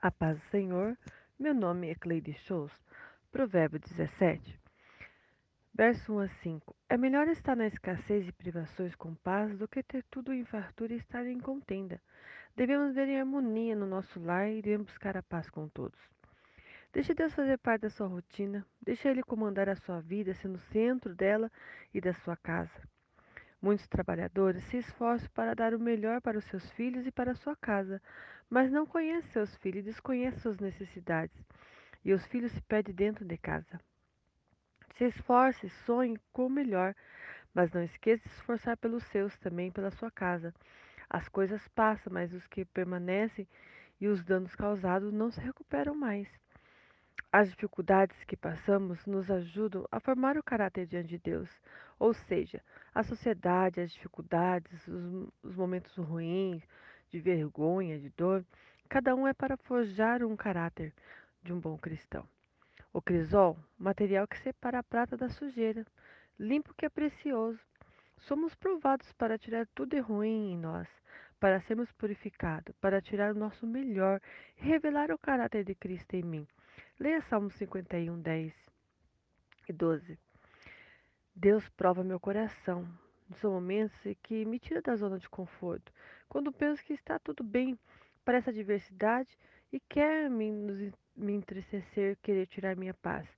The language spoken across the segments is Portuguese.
A paz do Senhor, meu nome é Cleide Shows. Provérbio 17, verso 1 a 5. É melhor estar na escassez e privações com paz do que ter tudo em fartura e estar em contenda. Devemos ver em harmonia no nosso lar e devemos buscar a paz com todos. Deixe Deus fazer parte da sua rotina, deixe Ele comandar a sua vida, sendo o centro dela e da sua casa. Muitos trabalhadores se esforçam para dar o melhor para os seus filhos e para a sua casa, mas não conhecem seus filhos e desconhecem suas necessidades, e os filhos se perdem dentro de casa. Se esforce, sonhe com o melhor, mas não esqueça de se esforçar pelos seus, também pela sua casa. As coisas passam, mas os que permanecem e os danos causados não se recuperam mais. As dificuldades que passamos nos ajudam a formar o caráter diante de Deus, ou seja, a sociedade, as dificuldades, os, os momentos ruins, de vergonha, de dor, cada um é para forjar um caráter de um bom cristão. O crisol, material que separa a prata da sujeira, limpo que é precioso. Somos provados para tirar tudo de ruim em nós, para sermos purificados, para tirar o nosso melhor e revelar o caráter de Cristo em mim. Leia Salmo 51, 10 e 12. Deus prova meu coração. São momentos que me tira da zona de conforto. Quando penso que está tudo bem para essa adversidade e quer me, me entristecer, querer tirar minha paz.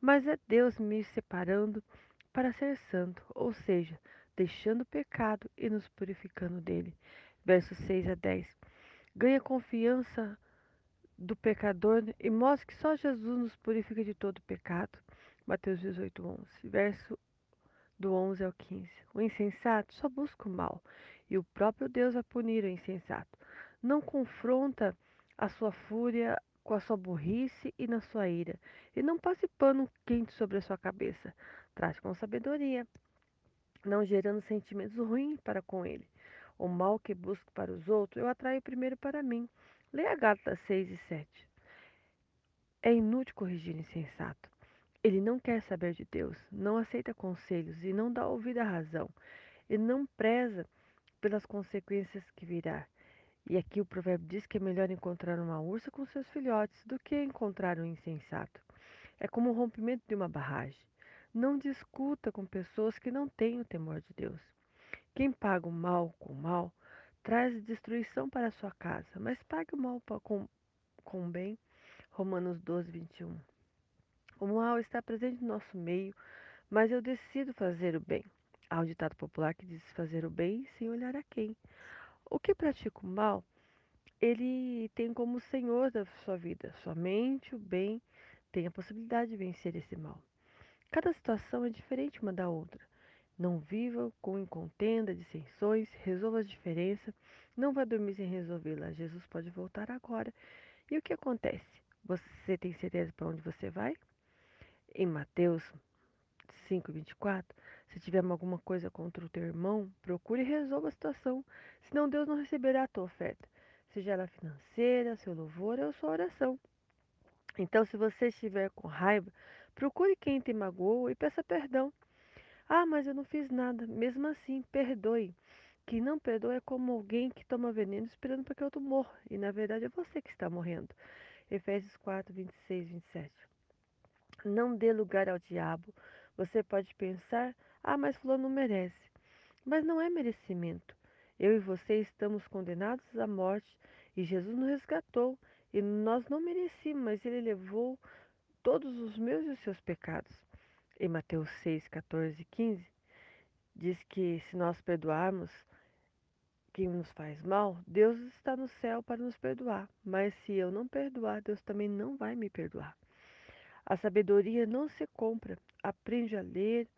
Mas é Deus me separando para ser santo, ou seja, deixando o pecado e nos purificando dele. Versos 6 a 10. Ganha confiança do pecador e mostra que só Jesus nos purifica de todo pecado. Mateus 18, 11. Verso do 11 ao 15. O insensato só busca o mal e o próprio Deus vai punir o insensato. Não confronta a sua fúria com a sua burrice e na sua ira, e não passe pano quente sobre a sua cabeça. Trate com sabedoria, não gerando sentimentos ruins para com ele. O mal que busco para os outros, eu atraio primeiro para mim. Leia Gálatas 6 e 7. É inútil corrigir insensato. Ele não quer saber de Deus, não aceita conselhos e não dá ouvido à razão. Ele não preza pelas consequências que virá. E aqui o provérbio diz que é melhor encontrar uma ursa com seus filhotes do que encontrar um insensato. É como o rompimento de uma barragem. Não discuta com pessoas que não têm o temor de Deus. Quem paga o mal com o mal traz destruição para a sua casa, mas pague o mal com, com o bem. Romanos 12, 21. O mal está presente no nosso meio, mas eu decido fazer o bem. Há um ditado popular que diz fazer o bem sem olhar a quem. O que pratica o mal, ele tem como senhor da sua vida. Somente o bem tem a possibilidade de vencer esse mal. Cada situação é diferente uma da outra. Não viva com incontenda, dissensões, resolva as diferenças. Não vá dormir sem resolvê-las. Jesus pode voltar agora. E o que acontece? Você tem certeza para onde você vai? Em Mateus 5:24, se tiver alguma coisa contra o teu irmão, procure e resolva a situação, senão Deus não receberá a tua oferta, seja ela financeira, seu louvor ou sua oração. Então, se você estiver com raiva, procure quem te magoou e peça perdão. Ah, mas eu não fiz nada. Mesmo assim, perdoe. Quem não perdoa é como alguém que toma veneno esperando para que outro morra. E na verdade é você que está morrendo. Efésios 4, 26, 27. Não dê lugar ao diabo. Você pode pensar: ah, mas Fulano merece. Mas não é merecimento. Eu e você estamos condenados à morte e Jesus nos resgatou. E nós não merecíamos, mas Ele levou todos os meus e os seus pecados. Em Mateus 6, 14 e 15, diz que se nós perdoarmos quem nos faz mal, Deus está no céu para nos perdoar. Mas se eu não perdoar, Deus também não vai me perdoar. A sabedoria não se compra. Aprende a ler,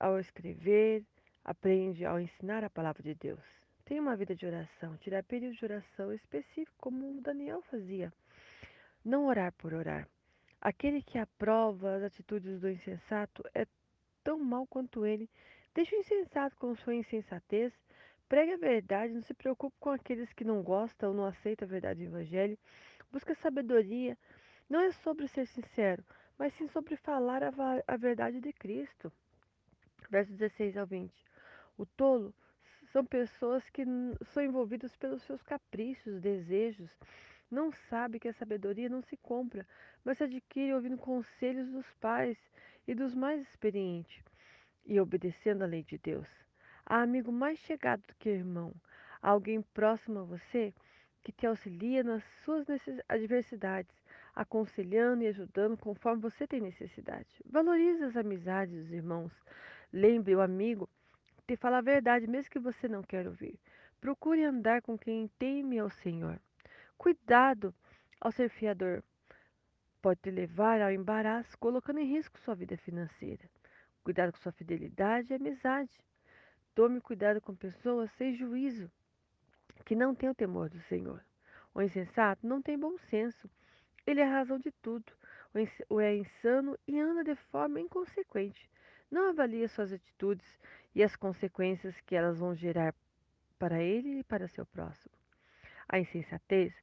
ao escrever, aprende ao ensinar a palavra de Deus. Tenha uma vida de oração, tirar período de oração específico, como o Daniel fazia. Não orar por orar. Aquele que aprova as atitudes do insensato é tão mal quanto ele. Deixe o insensato com sua insensatez. Pregue a verdade, não se preocupe com aqueles que não gostam ou não aceitam a verdade do Evangelho. Busque sabedoria, não é sobre ser sincero, mas sim sobre falar a, a verdade de Cristo. Versos 16 ao 20. O tolo são pessoas que são envolvidas pelos seus caprichos, desejos, Não sabe que a sabedoria não se compra, mas se adquire ouvindo conselhos dos pais e dos mais experientes e obedecendo à lei de Deus. Há amigo mais chegado do que irmão, há alguém próximo a você que te auxilia nas suas adversidades, aconselhando e ajudando conforme você tem necessidade. Valorize as amizades dos irmãos. Lembre o amigo te fala a verdade, mesmo que você não quer ouvir. Procure andar com quem teme ao Senhor. Cuidado ao ser fiador. Pode te levar ao embaraço, colocando em risco sua vida financeira. Cuidado com sua fidelidade e amizade. Tome cuidado com pessoas sem juízo, que não têm o temor do Senhor. O insensato não tem bom senso. Ele é a razão de tudo. O é insano e anda de forma inconsequente. Não avalia suas atitudes e as consequências que elas vão gerar para ele e para seu próximo. A insensatez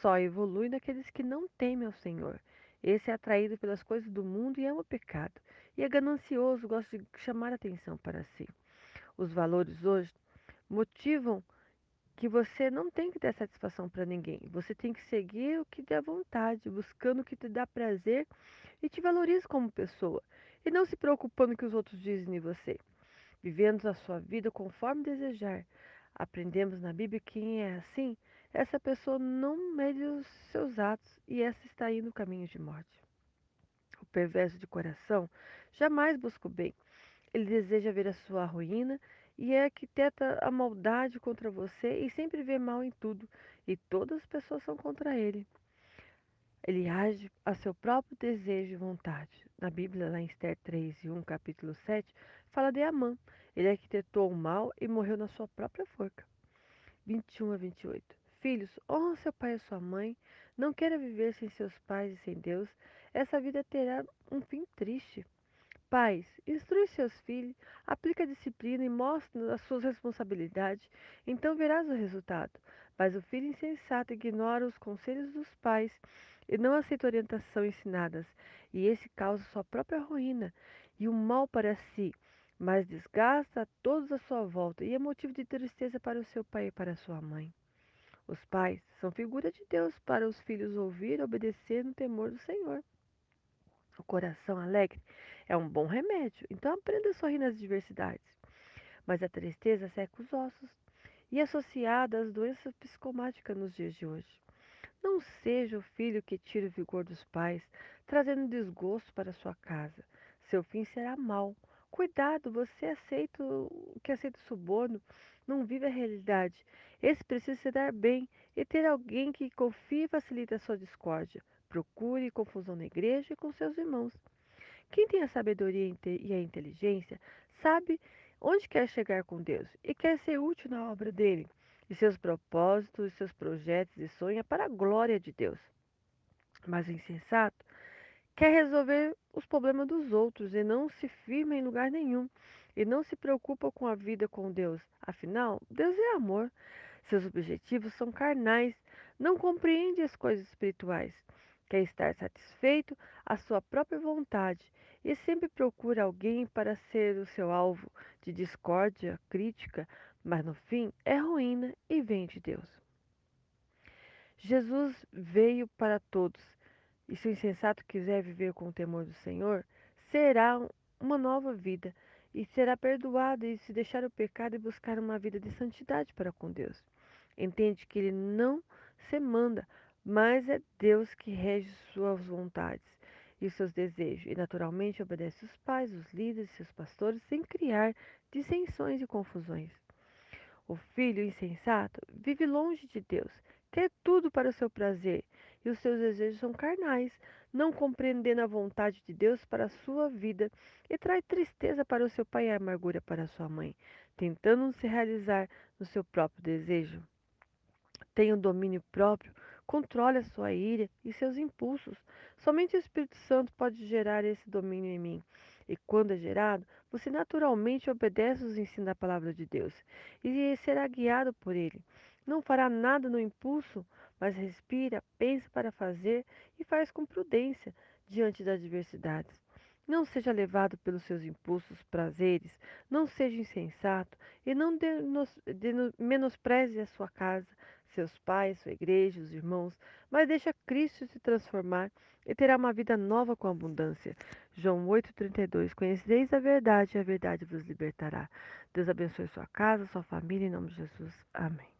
só evolui naqueles que não temem ao Senhor. Esse é atraído pelas coisas do mundo e ama o pecado. E é ganancioso, gosta de chamar atenção para si. Os valores hoje motivam que você não tem que dar satisfação para ninguém. Você tem que seguir o que dá vontade, buscando o que te dá prazer e te valoriza como pessoa. E não se preocupando com o que os outros dizem de você. Vivendo a sua vida conforme desejar. Aprendemos na Bíblia que quem é assim, essa pessoa não mede os seus atos e essa está indo no caminho de morte. O perverso de coração jamais busca o bem. Ele deseja ver a sua ruína e é arquiteta a maldade contra você e sempre vê mal em tudo, e todas as pessoas são contra ele. Ele age a seu próprio desejo e vontade. Na Bíblia, lá em Esther 3 e 1, capítulo 7, fala de Amã. Ele arquitetou o mal e morreu na sua própria forca. 21 a 28. Filhos, honra seu pai e sua mãe. Não queira viver sem seus pais e sem Deus. Essa vida terá um fim triste. Pais, instrui seus filhos, aplica a disciplina e mostre as suas responsabilidades, então verás o resultado. Mas o filho insensato ignora os conselhos dos pais e não aceita orientação ensinadas, e esse causa sua própria ruína e o um mal para si, mas desgasta a todos à sua volta e é motivo de tristeza para o seu pai e para sua mãe. Os pais são figura de Deus para os filhos ouvir e obedecer no temor do Senhor. O coração alegre é um bom remédio, então aprenda a sorrir nas adversidades. Mas a tristeza seca os ossos e é associada às doenças psicomáticas nos dias de hoje. Não seja o filho que tira o vigor dos pais, trazendo desgosto para sua casa. Seu fim será mau. Cuidado, você aceita o que aceita o suborno, não vive a realidade. Esse precisa se dar bem e ter alguém que confie e facilite a sua discórdia. Procure confusão na igreja e com seus irmãos. Quem tem a sabedoria e a inteligência sabe onde quer chegar com Deus e quer ser útil na obra dele, e seus propósitos, seus projetos e sonhos para a glória de Deus. Mas o insensato quer resolver os problemas dos outros e não se firma em lugar nenhum e não se preocupa com a vida com Deus. Afinal, Deus é amor. Seus objetivos são carnais, não compreende as coisas espirituais quer estar satisfeito à sua própria vontade e sempre procura alguém para ser o seu alvo de discórdia, crítica, mas no fim é ruína e vem de Deus. Jesus veio para todos, e se o insensato quiser viver com o temor do Senhor, será uma nova vida e será perdoado e se deixar o pecado e buscar uma vida de santidade para com Deus. Entende que ele não se manda mas é Deus que rege suas vontades e seus desejos, e naturalmente obedece os pais, os líderes seus pastores, sem criar dissensões e confusões. O filho insensato vive longe de Deus, quer tudo para o seu prazer, e os seus desejos são carnais, não compreendendo a vontade de Deus para a sua vida, e traz tristeza para o seu pai e amargura para sua mãe, tentando se realizar no seu próprio desejo. Tenha um domínio próprio Controle a sua ira e seus impulsos. Somente o Espírito Santo pode gerar esse domínio em mim. E quando é gerado, você naturalmente obedece os ensinos da palavra de Deus e será guiado por ele. Não fará nada no impulso, mas respira, pensa para fazer e faz com prudência diante das adversidades. Não seja levado pelos seus impulsos, prazeres, não seja insensato e não menospreze a sua casa, seus pais, sua igreja, os irmãos, mas deixa Cristo se transformar e terá uma vida nova com abundância. João 8,32 Conhecereis a verdade e a verdade vos libertará. Deus abençoe sua casa, sua família, em nome de Jesus. Amém.